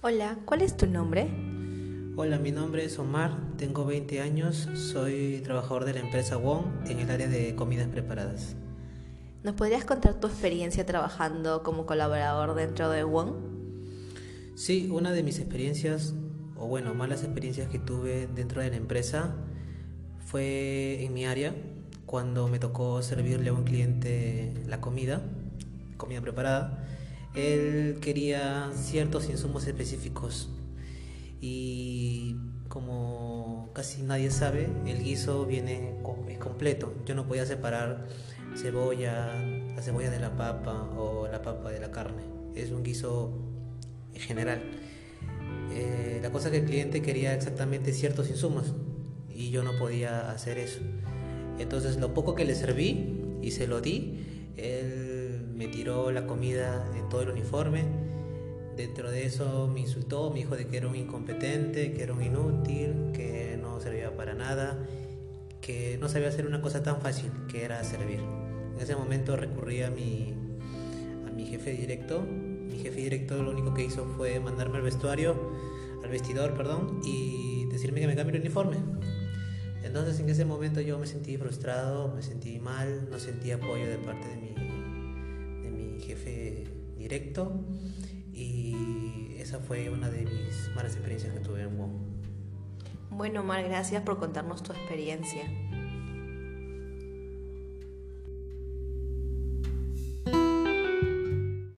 Hola, ¿cuál es tu nombre? Hola, mi nombre es Omar, tengo 20 años, soy trabajador de la empresa Wong en el área de comidas preparadas. ¿Nos podrías contar tu experiencia trabajando como colaborador dentro de Wong? Sí, una de mis experiencias, o bueno, malas experiencias que tuve dentro de la empresa fue en mi área, cuando me tocó servirle a un cliente la comida, comida preparada él quería ciertos insumos específicos y como casi nadie sabe, el guiso viene es completo. Yo no podía separar cebolla, la cebolla de la papa o la papa de la carne. Es un guiso en general. Eh, la cosa que el cliente quería exactamente ciertos insumos y yo no podía hacer eso. Entonces lo poco que le serví y se lo di, él me tiró la comida en todo el uniforme. Dentro de eso me insultó, me dijo de que era un incompetente, que era un inútil, que no servía para nada, que no sabía hacer una cosa tan fácil que era servir. En ese momento recurrí a mi, a mi jefe directo. Mi jefe directo lo único que hizo fue mandarme al vestuario, al vestidor, perdón, y decirme que me cambie el uniforme. Entonces en ese momento yo me sentí frustrado, me sentí mal, no sentí apoyo de parte de mi jefe directo y esa fue una de mis malas experiencias que tuve en WOM. Bueno, Mar, gracias por contarnos tu experiencia.